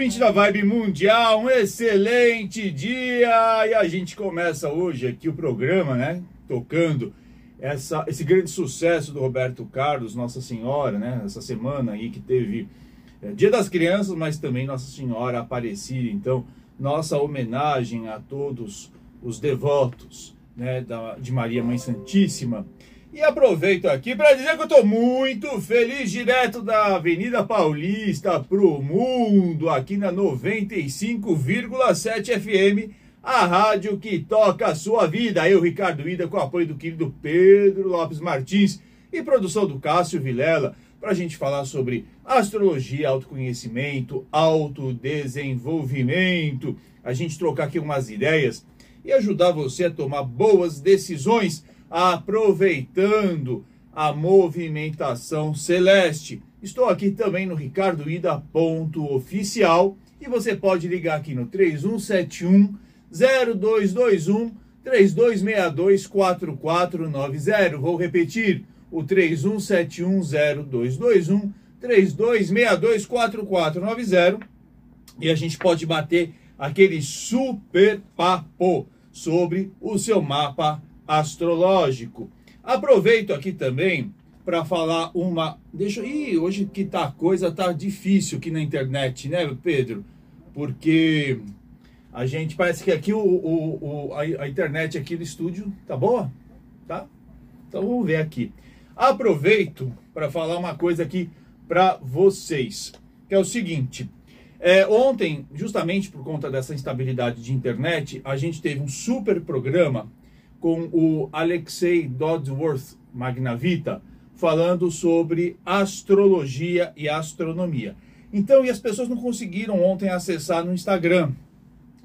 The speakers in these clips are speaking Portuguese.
ouvinte da Vibe Mundial, um excelente dia! E a gente começa hoje aqui o programa, né? Tocando essa, esse grande sucesso do Roberto Carlos, Nossa Senhora, né? Essa semana aí que teve é, Dia das Crianças, mas também Nossa Senhora Aparecida. Então, nossa homenagem a todos os devotos né, da, de Maria Mãe Santíssima. E aproveito aqui para dizer que eu estou muito feliz direto da Avenida Paulista para o mundo, aqui na 95,7 FM, a rádio que toca a sua vida. Eu, Ricardo Ida, com o apoio do querido Pedro Lopes Martins e produção do Cássio Vilela, para a gente falar sobre astrologia, autoconhecimento, autodesenvolvimento, a gente trocar aqui umas ideias e ajudar você a tomar boas decisões aproveitando a movimentação celeste. Estou aqui também no Ricardo Ida ponto oficial e você pode ligar aqui no 3171 0221 3262 4490. Vou repetir, o 3171 0221 3262 4490 e a gente pode bater aquele super papo sobre o seu mapa astrológico. Aproveito aqui também para falar uma. Deixa. Ih, hoje que tá a coisa tá difícil aqui na internet, né, Pedro? Porque a gente parece que aqui o, o, o a, a, internet aqui do estúdio tá boa, tá? Então vamos ver aqui. Aproveito para falar uma coisa aqui para vocês, que é o seguinte. É, ontem, justamente por conta dessa instabilidade de internet, a gente teve um super programa com o Alexei Dodsworth Magnavita, falando sobre astrologia e astronomia. Então, e as pessoas não conseguiram ontem acessar no Instagram.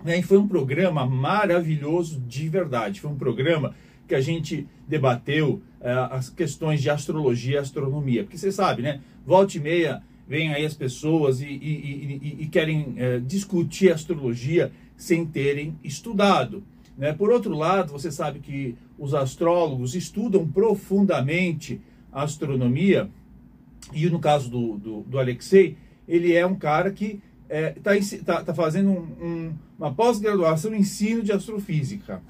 Né? E foi um programa maravilhoso de verdade. Foi um programa que a gente debateu é, as questões de astrologia e astronomia. Porque você sabe, né? Volta e meia vem aí as pessoas e, e, e, e querem é, discutir astrologia sem terem estudado. Né? Por outro lado, você sabe que os astrólogos estudam profundamente a astronomia, e no caso do, do, do Alexei, ele é um cara que está é, tá, tá fazendo um, um, uma pós-graduação em ensino de astrofísica.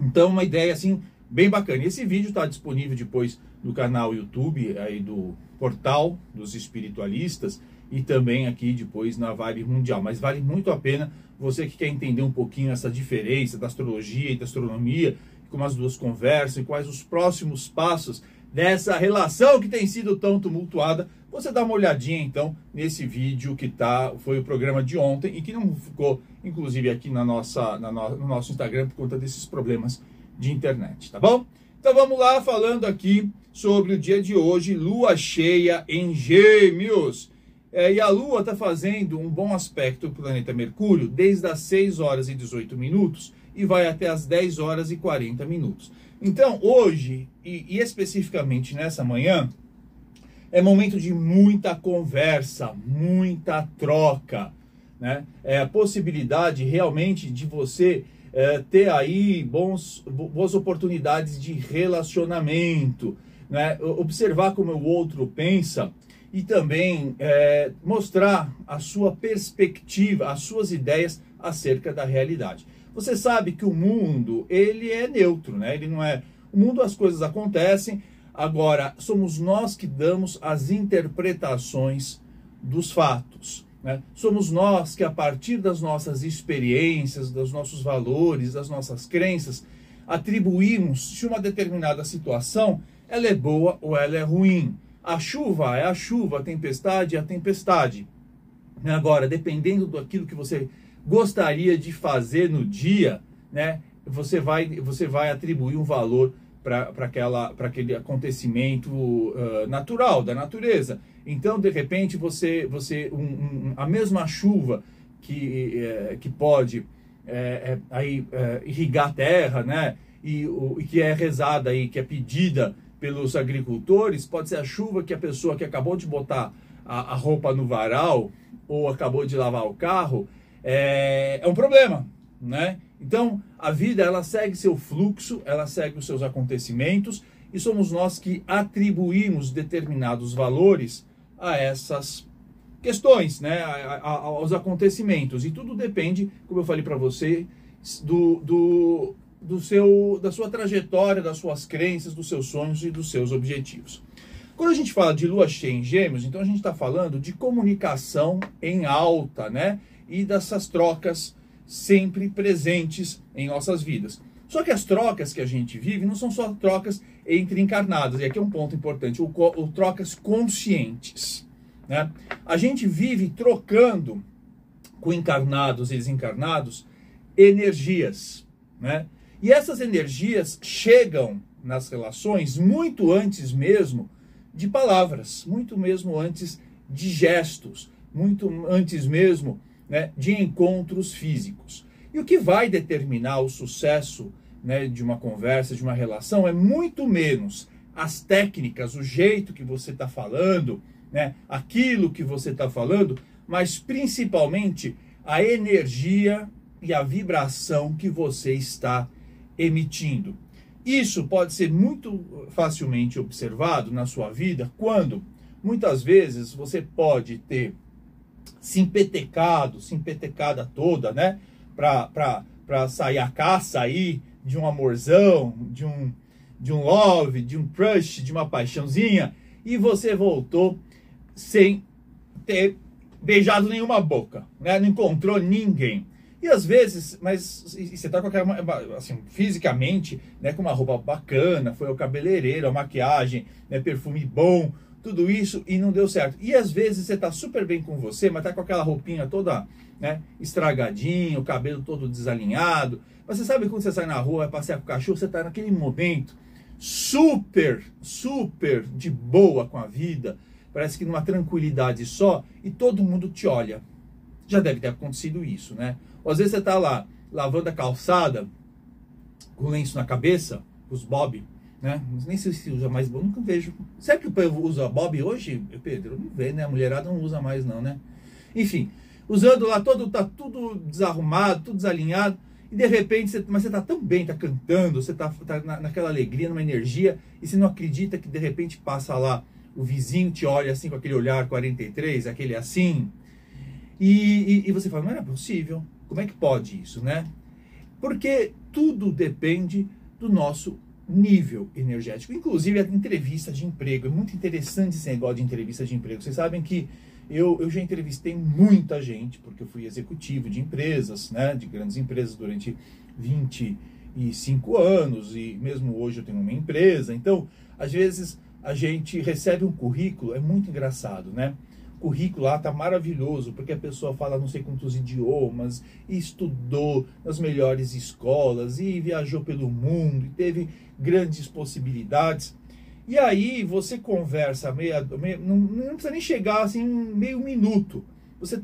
Então, uma ideia assim bem bacana. Esse vídeo está disponível depois no canal YouTube aí do portal dos espiritualistas e também aqui depois na Vibe Mundial. Mas vale muito a pena você que quer entender um pouquinho essa diferença da astrologia e da astronomia, como as duas conversam e quais os próximos passos dessa relação que tem sido tão tumultuada, você dá uma olhadinha então nesse vídeo que tá, foi o programa de ontem e que não ficou, inclusive, aqui na nossa, na no, no nosso Instagram por conta desses problemas de internet, tá bom? Então vamos lá falando aqui sobre o dia de hoje, lua cheia em Gêmeos. É, e a Lua está fazendo um bom aspecto para o planeta Mercúrio desde as 6 horas e 18 minutos e vai até as 10 horas e 40 minutos. Então, hoje, e, e especificamente nessa manhã, é momento de muita conversa, muita troca. Né? É a possibilidade realmente de você é, ter aí bons, boas oportunidades de relacionamento, né? observar como o outro pensa e também é, mostrar a sua perspectiva, as suas ideias acerca da realidade. Você sabe que o mundo ele é neutro, né? Ele não é. O mundo as coisas acontecem. Agora somos nós que damos as interpretações dos fatos. Né? Somos nós que a partir das nossas experiências, dos nossos valores, das nossas crenças, atribuímos se uma determinada situação ela é boa ou ela é ruim a chuva é a chuva, a tempestade é a tempestade. Agora, dependendo daquilo que você gostaria de fazer no dia, né, você vai, você vai atribuir um valor para aquele acontecimento uh, natural, da natureza. Então, de repente, você, você um, um, a mesma chuva que, é, que pode é, é, aí, irrigar a terra, né, e, o, e que é rezada aí, que é pedida pelos agricultores, pode ser a chuva que a pessoa que acabou de botar a, a roupa no varal ou acabou de lavar o carro, é, é um problema, né? Então, a vida, ela segue seu fluxo, ela segue os seus acontecimentos, e somos nós que atribuímos determinados valores a essas questões, né, aos acontecimentos. E tudo depende, como eu falei para você, do, do, do seu, da sua trajetória, das suas crenças, dos seus sonhos e dos seus objetivos. Quando a gente fala de lua cheia em gêmeos, então a gente está falando de comunicação em alta, né? E dessas trocas sempre presentes em nossas vidas. Só que as trocas que a gente vive não são só trocas entre encarnados, e aqui é um ponto importante, o, o trocas conscientes. Né? A gente vive trocando com encarnados e desencarnados energias. Né? E essas energias chegam nas relações muito antes mesmo de palavras, muito mesmo antes de gestos, muito antes mesmo né, de encontros físicos. E o que vai determinar o sucesso né, de uma conversa, de uma relação, é muito menos as técnicas, o jeito que você está falando, né, aquilo que você está falando, mas principalmente a energia e a vibração que você está emitindo. Isso pode ser muito facilmente observado na sua vida quando muitas vezes você pode ter se empetecado, se empetecada toda, né? Para sair a caça aí de um amorzão, de um, de um love, de um crush, de uma paixãozinha, e você voltou sem ter beijado nenhuma boca, né? Não encontrou ninguém. E às vezes, mas você tá com aquela, assim, fisicamente, né, com uma roupa bacana, foi o cabeleireiro, a maquiagem, né, perfume bom, tudo isso e não deu certo. E às vezes você tá super bem com você, mas tá com aquela roupinha toda, né, estragadinho, o cabelo todo desalinhado. Mas você sabe quando você sai na rua, vai passear com o cachorro, você tá naquele momento super, super de boa com a vida, parece que numa tranquilidade só, e todo mundo te olha. Já deve ter acontecido isso, né? Ou às vezes você está lá lavando a calçada com lenço na cabeça, os bob, né? Nem sei se usa mais, nunca vejo. Será que o povo usa bob hoje, Pedro? Não vê, né? A mulherada não usa mais não, né? Enfim, usando lá todo, tá tudo desarrumado, tudo desalinhado, e de repente, você, mas você tá tão bem, tá cantando, você tá, tá na, naquela alegria, numa energia, e você não acredita que de repente passa lá, o vizinho te olha assim com aquele olhar 43, aquele assim, e, e, e você fala, não é possível. Como é que pode isso, né? Porque tudo depende do nosso nível energético. Inclusive a entrevista de emprego. É muito interessante esse negócio de entrevista de emprego. Vocês sabem que eu, eu já entrevistei muita gente, porque eu fui executivo de empresas, né? De grandes empresas durante 25 anos. E mesmo hoje eu tenho uma empresa. Então, às vezes a gente recebe um currículo, é muito engraçado, né? Currículo lá tá maravilhoso, porque a pessoa fala não sei quantos idiomas, e estudou nas melhores escolas, e viajou pelo mundo, e teve grandes possibilidades. E aí você conversa meia, meia não, não, precisa nem chegar assim meio minuto. Você,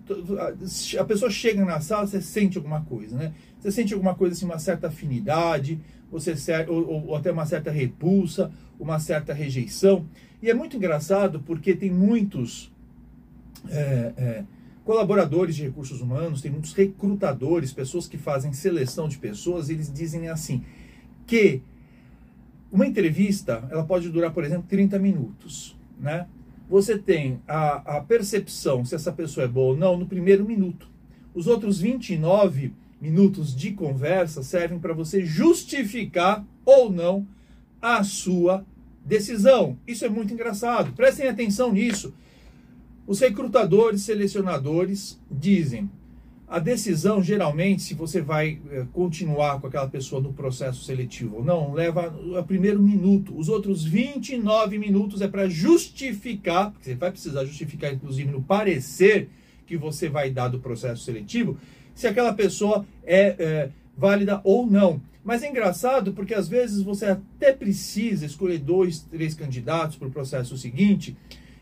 a pessoa chega na sala, você sente alguma coisa, né? Você sente alguma coisa assim, uma certa afinidade, você ou, ou até uma certa repulsa, uma certa rejeição. E é muito engraçado porque tem muitos é, é, colaboradores de recursos humanos, tem muitos recrutadores, pessoas que fazem seleção de pessoas, eles dizem assim que uma entrevista ela pode durar, por exemplo, 30 minutos, né? Você tem a, a percepção se essa pessoa é boa ou não no primeiro minuto. Os outros 29 minutos de conversa servem para você justificar ou não a sua decisão. Isso é muito engraçado. Prestem atenção nisso. Os recrutadores, selecionadores dizem: a decisão, geralmente, se você vai é, continuar com aquela pessoa no processo seletivo ou não, leva o primeiro minuto. Os outros 29 minutos é para justificar, porque você vai precisar justificar, inclusive, no parecer que você vai dar do processo seletivo, se aquela pessoa é, é válida ou não. Mas é engraçado porque às vezes você até precisa escolher dois, três candidatos para o processo seguinte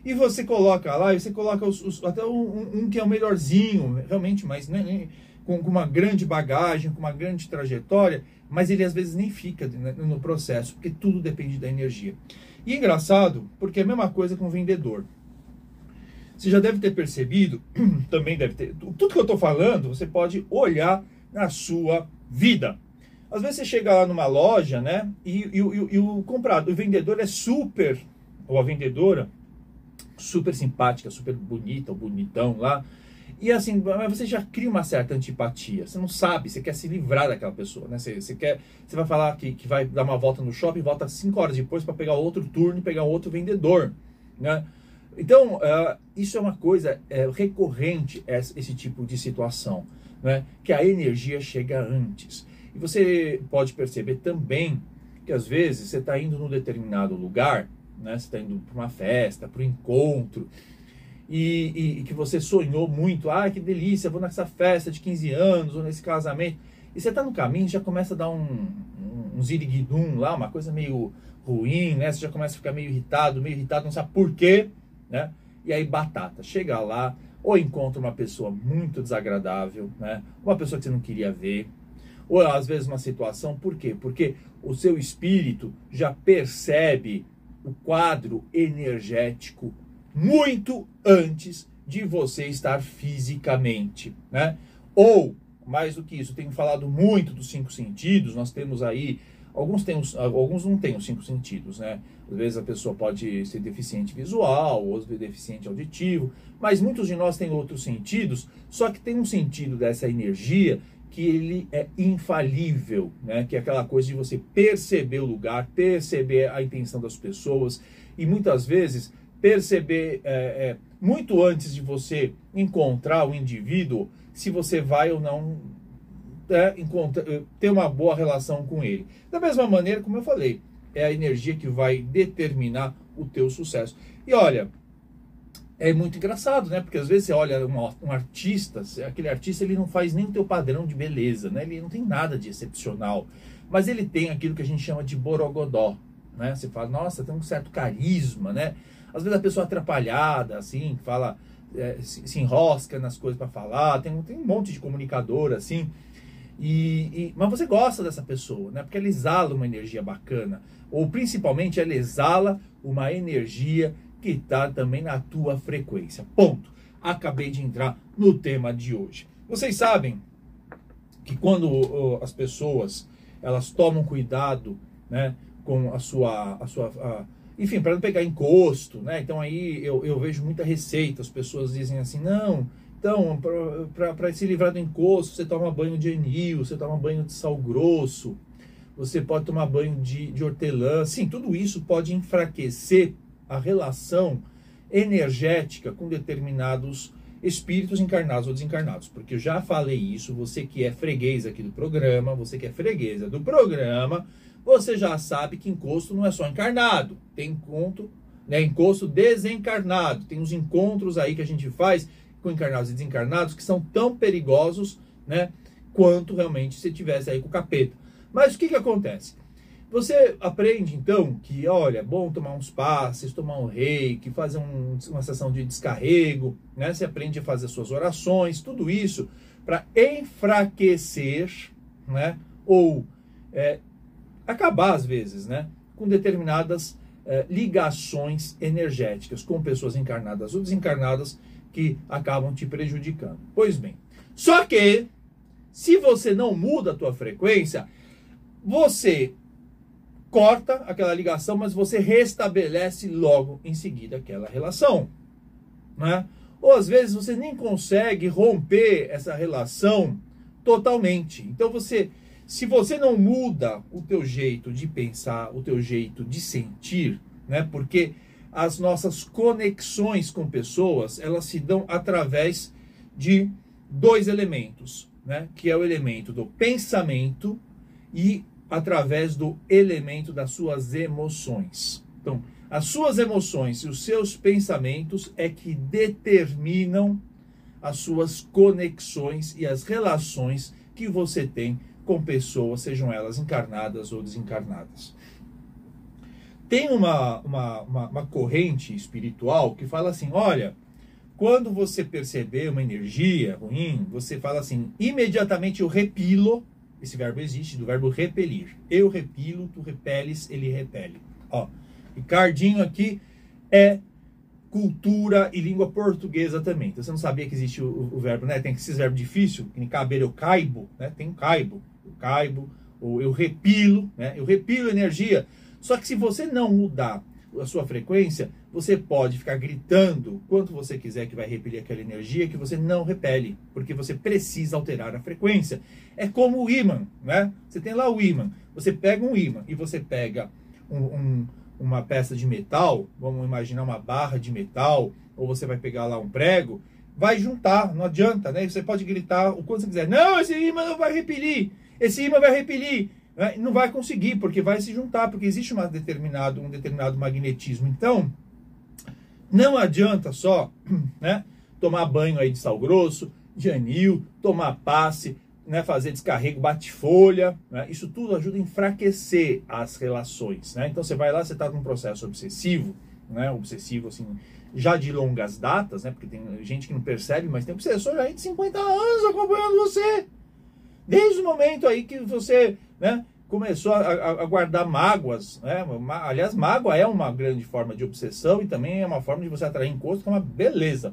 e você coloca lá, e você coloca os, os, até um, um, que é o melhorzinho, realmente, mas né, com, com, uma grande bagagem, com uma grande trajetória, mas ele às vezes nem fica né, no processo, porque tudo depende da energia. E é engraçado, porque é a mesma coisa com o vendedor. Você já deve ter percebido, também deve ter. Tudo que eu estou falando, você pode olhar na sua vida. Às vezes você chega lá numa loja, né? E, e, e, e o comprador, o vendedor é super, ou a vendedora, super simpática, super bonita, ou bonitão lá. E assim, você já cria uma certa antipatia. Você não sabe, você quer se livrar daquela pessoa, né? Você, você quer, você vai falar que, que vai dar uma volta no shopping, volta cinco horas depois para pegar outro turno e pegar outro vendedor, né? Então, uh, isso é uma coisa é, recorrente, esse tipo de situação, né? Que a energia chega antes. E você pode perceber também que às vezes você está indo num determinado lugar, né? Você está indo para uma festa, para um encontro, e, e, e, que você sonhou muito, ah, que delícia, vou nessa festa de 15 anos ou nesse casamento. E você está no caminho já começa a dar um, um, um ziriguidum lá, uma coisa meio ruim, né? Você já começa a ficar meio irritado, meio irritado, não sabe por quê, né? E aí, batata, chega lá, ou encontra uma pessoa muito desagradável, né? Uma pessoa que você não queria ver, ou às vezes uma situação, por quê? Porque o seu espírito já percebe o quadro energético muito antes de você estar fisicamente, né? Ou, mais do que isso, tenho falado muito dos cinco sentidos, nós temos aí, alguns, têm alguns não têm os cinco sentidos, né? Às vezes a pessoa pode ser deficiente visual, ou deficiente auditivo, mas muitos de nós têm outros sentidos, só que tem um sentido dessa energia que ele é infalível, né? Que é aquela coisa de você perceber o lugar, perceber a intenção das pessoas, e muitas vezes perceber é, é, muito antes de você encontrar o indivíduo se você vai ou não é, ter uma boa relação com ele. Da mesma maneira, como eu falei, é a energia que vai determinar o teu sucesso. E olha, é muito engraçado, né? Porque às vezes você olha um, artista, aquele artista ele não faz nem o teu padrão de beleza, né? Ele não tem nada de excepcional, mas ele tem aquilo que a gente chama de borogodó, né? Você fala, nossa, tem um certo carisma, né? Às vezes a pessoa atrapalhada, assim, fala, é, se, se, enrosca nas coisas para falar, tem, tem um monte de comunicador, assim. E, e, mas você gosta dessa pessoa, né? Porque ela exala uma energia bacana. Ou principalmente ela exala uma energia que está também na tua frequência. Ponto. Acabei de entrar no tema de hoje. Vocês sabem que quando as pessoas elas tomam cuidado, né, com a sua a sua enfim, para não pegar encosto, né? Então aí eu, eu vejo muita receita, as pessoas dizem assim, não, então, para se livrar do encosto, você toma banho de enil, você toma banho de sal grosso, você pode tomar banho de, de hortelã. Sim, tudo isso pode enfraquecer a relação energética com determinados espíritos encarnados ou desencarnados. Porque eu já falei isso, você que é freguês aqui do programa, você que é freguesa do programa, você já sabe que encosto não é só encarnado, tem encontro, né, encosto desencarnado. Tem os encontros aí que a gente faz com encarnados e desencarnados que são tão perigosos, né, quanto realmente se tivesse aí com o capeta. Mas o que que acontece? Você aprende então que, olha, é bom tomar uns passes, tomar um reiki, fazer um, uma sessão de descarrego, né? Você aprende a fazer suas orações, tudo isso para enfraquecer, né? Ou é, acabar às vezes, né, com determinadas eh, ligações energéticas com pessoas encarnadas ou desencarnadas que acabam te prejudicando. Pois bem, só que se você não muda a tua frequência, você corta aquela ligação, mas você restabelece logo em seguida aquela relação, né? Ou às vezes você nem consegue romper essa relação totalmente. Então você se você não muda o teu jeito de pensar, o teu jeito de sentir, né? Porque as nossas conexões com pessoas, elas se dão através de dois elementos, né? Que é o elemento do pensamento e através do elemento das suas emoções. Então, as suas emoções e os seus pensamentos é que determinam as suas conexões e as relações que você tem com pessoas, sejam elas encarnadas ou desencarnadas. Tem uma, uma, uma, uma corrente espiritual que fala assim: olha, quando você perceber uma energia ruim, você fala assim, imediatamente eu repilo. Esse verbo existe, do verbo repelir. Eu repilo, tu repeles, ele repele. Ó, Ricardinho aqui é cultura e língua portuguesa também. Então você não sabia que existe o, o verbo, né? Tem esses verbos difíceis, em caber eu caibo, né? Tem caibo eu caibo, ou eu repilo, né? Eu repilo energia. Só que se você não mudar a sua frequência, você pode ficar gritando quanto você quiser que vai repelir aquela energia que você não repele, porque você precisa alterar a frequência. É como o ímã, né? Você tem lá o ímã, você pega um ímã e você pega um, um, uma peça de metal, vamos imaginar uma barra de metal, ou você vai pegar lá um prego, vai juntar, não adianta, né? Você pode gritar o quanto você quiser, não, esse ímã não vai repelir, esse ímã vai repelir. Né? Não vai conseguir, porque vai se juntar, porque existe uma determinado, um determinado magnetismo. Então, não adianta só né, tomar banho aí de sal grosso, de anil, tomar passe, né, fazer descarrego, bate-folha. Né, isso tudo ajuda a enfraquecer as relações. Né? Então você vai lá, você está num processo obsessivo, né, obsessivo assim, já de longas datas, né, porque tem gente que não percebe, mas tem obsessor aí de 50 anos acompanhando você. Desde o momento aí que você né, começou a, a, guardar mágoas. Né? Aliás, mágoa é uma grande forma de obsessão e também é uma forma de você atrair encosto, que é uma beleza.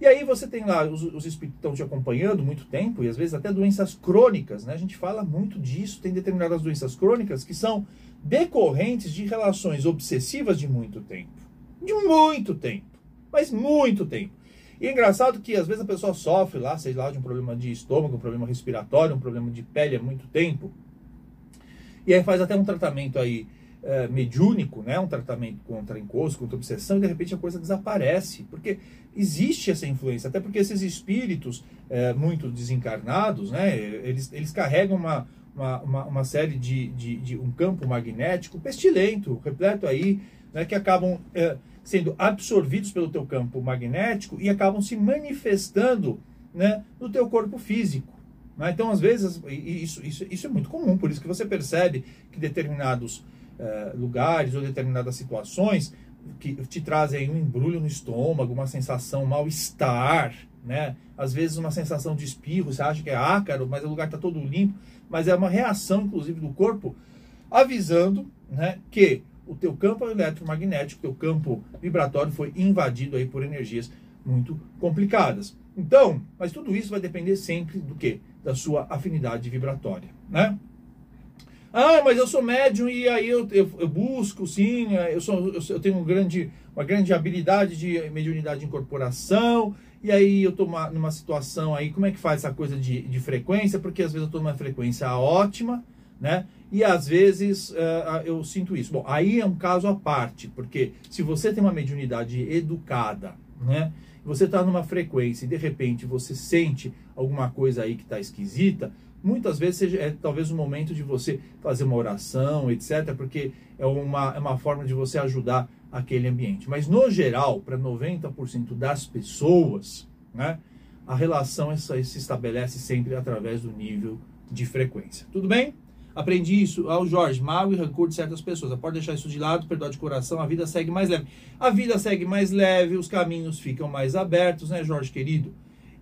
E aí você tem lá os, os espíritos estão te acompanhando muito tempo, e às vezes até doenças crônicas, né? A gente fala muito disso, tem determinadas doenças crônicas que são decorrentes de relações obsessivas de muito tempo. De muito tempo. Mas muito tempo. E é engraçado que às vezes a pessoa sofre lá, sei lá, de um problema de estômago, um problema respiratório, um problema de pele há muito tempo. E aí faz até um tratamento aí é, mediúnico, né? um tratamento contra encosto, contra obsessão, e de repente a coisa desaparece. Porque existe essa influência, até porque esses espíritos é, muito desencarnados, né? eles, eles carregam uma, uma, uma, uma série de, de, de, um campo magnético pestilento, repleto aí, né? que acabam é, sendo absorvidos pelo teu campo magnético e acabam se manifestando né, no teu corpo físico. Né? Então, às vezes, isso, isso, isso é muito comum, por isso que você percebe que determinados eh, lugares ou determinadas situações que te trazem um embrulho no estômago, uma sensação mal-estar, né? Às vezes uma sensação de espirro, você acha que é ácaro, mas o lugar está todo limpo, mas é uma reação, inclusive, do corpo avisando né, que o teu campo eletromagnético, o teu campo vibratório foi invadido aí por energias muito complicadas. Então, mas tudo isso vai depender sempre do que? Da sua afinidade vibratória, né? Ah, mas eu sou médium e aí eu, eu, eu busco, sim, eu, sou, eu, eu, tenho um grande, uma grande habilidade de mediunidade de incorporação, e aí eu estou numa situação aí, como é que faz essa coisa de, de frequência? Porque às vezes eu estou numa frequência ótima, né? E às vezes uh, eu sinto isso. Bom, aí é um caso à parte, porque se você tem uma mediunidade educada, né? você está numa frequência e de repente você sente alguma coisa aí que está esquisita, muitas vezes é talvez o momento de você fazer uma oração, etc., porque é uma, é uma forma de você ajudar aquele ambiente. Mas no geral, para 90% das pessoas, né, a relação essa, se estabelece sempre através do nível de frequência. Tudo bem? Aprendi isso ao Jorge, mal e rancor de certas pessoas. Pode deixar isso de lado, perdoar de coração, a vida segue mais leve. A vida segue mais leve, os caminhos ficam mais abertos, né, Jorge querido?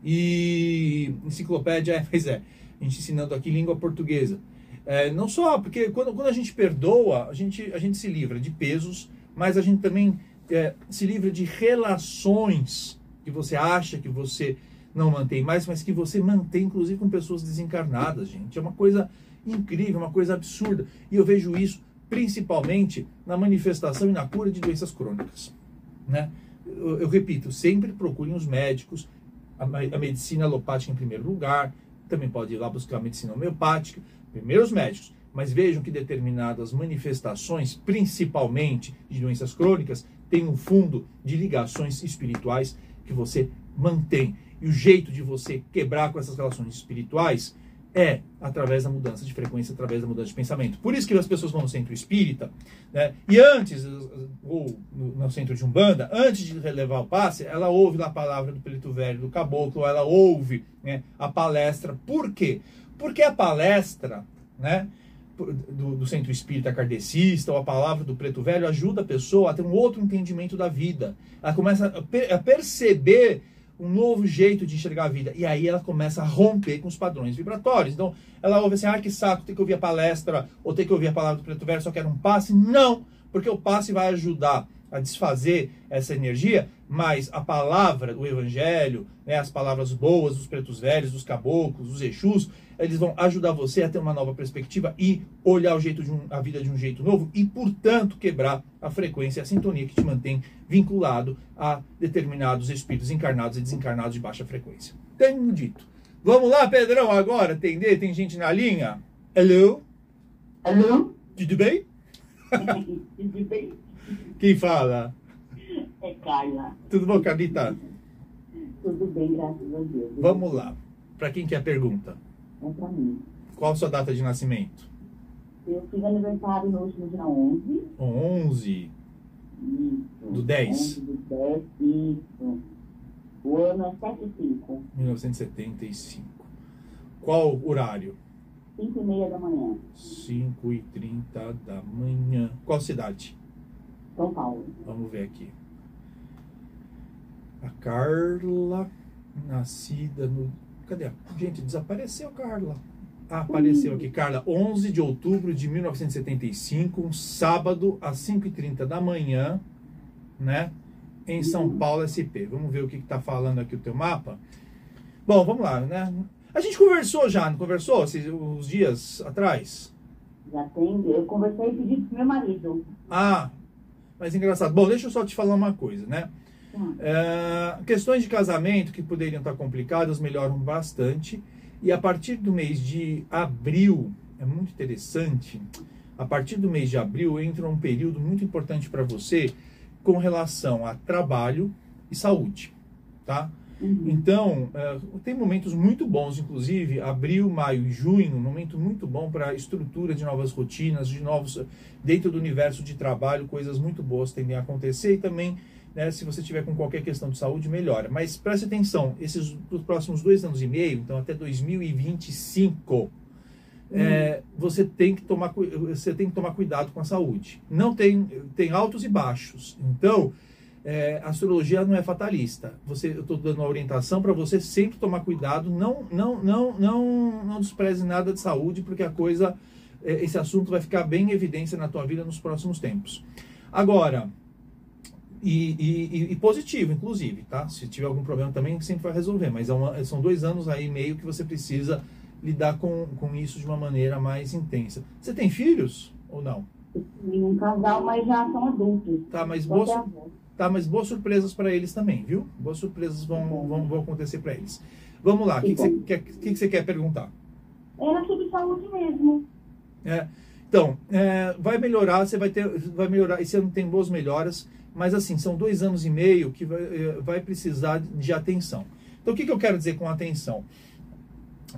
E enciclopédia, é, pois é, a gente ensinando aqui língua portuguesa. É, não só, porque quando, quando a gente perdoa, a gente, a gente se livra de pesos, mas a gente também é, se livra de relações que você acha que você não mantém mais, mas que você mantém, inclusive, com pessoas desencarnadas, gente. É uma coisa incrível, uma coisa absurda. E eu vejo isso principalmente na manifestação e na cura de doenças crônicas. Né? Eu, eu repito, sempre procurem os médicos, a, a, medicina alopática em primeiro lugar, também pode ir lá buscar a medicina homeopática, primeiro os médicos, mas vejam que determinadas manifestações, principalmente de doenças crônicas, têm um fundo de ligações espirituais que você mantém. E o jeito de você quebrar com essas relações espirituais é através da mudança de frequência, através da mudança de pensamento. Por isso que as pessoas vão no centro espírita, né? e antes, ou no, centro de Umbanda, antes de relevar o passe, ela ouve a palavra do preto velho, do caboclo, ela ouve né, a palestra. Por quê? Porque a palestra né, do, do centro espírita kardecista, ou a palavra do preto velho, ajuda a pessoa a ter um outro entendimento da vida. Ela começa a, a perceber um novo jeito de enxergar a vida. E aí ela começa a romper com os padrões vibratórios. Então, ela ouve assim, ah, que saco, tem que ouvir a palestra, ou tem que ouvir a palavra do preto velho, só quero um passe. Não, porque o passe vai ajudar a desfazer essa energia, mas a palavra, o evangelho, né, as palavras boas dos pretos velhos, dos caboclos, dos exus, eles vão ajudar você a ter uma nova perspectiva e olhar o jeito de um, a vida de um jeito novo e, portanto, quebrar a frequência, a sintonia que te mantém vinculado a determinados espíritos encarnados e desencarnados de baixa frequência. Tenho dito. Vamos lá, Pedrão, agora atender? Tem gente na linha? Hello? Alô? Tudo bem? Tudo bem? Quem fala? É Carla. Tudo bom, Carlita? Tudo bem, graças a Deus. Vamos lá. Para quem quer a pergunta? É pra mim. Qual a sua data de nascimento? Eu fiz aniversário no último dia 11. 11 Isso. Do 10. 11 do 10, isso. O ano é 75. 1975. Qual horário? 5 e meia da manhã. 5 e 30 da manhã. Qual cidade? São Paulo. Vamos ver aqui. A Carla, nascida no. Cadê? Gente, desapareceu, Carla. Ah, apareceu aqui. Carla, 11 de outubro de 1975, um sábado, às 5h30 da manhã, né? Em São Paulo, SP. Vamos ver o que está falando aqui o teu mapa. Bom, vamos lá, né? A gente conversou já, não conversou? esses- Uns dias atrás? Já tem. Eu conversei e pedi pro meu marido. Ah, mas engraçado. Bom, deixa eu só te falar uma coisa, né? Hum. É, questões de casamento que poderiam estar complicadas melhoram bastante. E a partir do mês de abril, é muito interessante, a partir do mês de abril entra um período muito importante para você com relação a trabalho e saúde, tá? Uhum. Então, eh, tem momentos muito bons, inclusive abril, maio e junho, um momento muito bom para estrutura de novas rotinas, de novos dentro do universo de trabalho, coisas muito boas tendem a acontecer e também, né, se você tiver com qualquer questão de saúde, melhora. Mas preste atenção, esses os próximos dois anos e meio, então até 2025, é, você tem que tomar você tem que tomar cuidado com a saúde. Não tem tem altos e baixos. Então é, a astrologia não é fatalista. Você, eu estou dando uma orientação para você sempre tomar cuidado. Não, não, não, não, não despreze nada de saúde, porque a coisa, é, esse assunto vai ficar bem em evidência na tua vida nos próximos tempos. Agora, e, e- e- positivo, inclusive, tá? Se tiver algum problema também, sempre vai resolver. Mas é uma- são dois anos aí e meio que você precisa lidar com, com isso de uma maneira mais intensa. Você tem filhos ou não? Tem um casal, mas já são adultos. Tá, mas avô. Tá, mas boas surpresas para eles também, viu? Boas surpresas vão, vão, vão acontecer para eles. Vamos lá, o que, que, você quer, que, que você quer perguntar? Era sobre saúde mesmo. É, então, é, vai melhorar, você vai ter, vai melhorar, esse ano tem boas melhoras, mas assim, são dois anos e meio que vai, é, vai precisar de atenção. Então, o que, que eu quero dizer com atenção?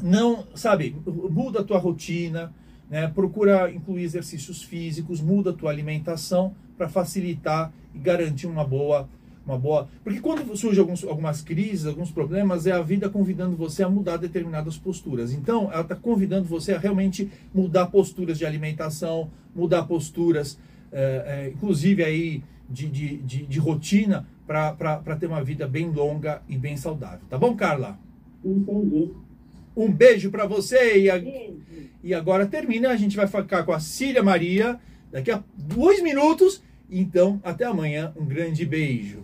Não, sabe, muda a tua rotina, né? procura incluir exercícios físicos, muda a tua alimentação para facilitar e garantir uma boa, uma boa. Porque quando surgem alguns, algumas crises, alguns problemas, é a vida convidando você a mudar determinadas posturas. Então, ela está convidando você a realmente mudar posturas de alimentação, mudar posturas, é, é, inclusive aí de, de, de, de rotina, para ter uma vida bem longa e bem saudável. Tá bom, Carla? Entendi. Um beijo para você e, a- e agora termina. A gente vai ficar com a Cília Maria daqui a dois minutos. Então, até amanhã. Um grande beijo.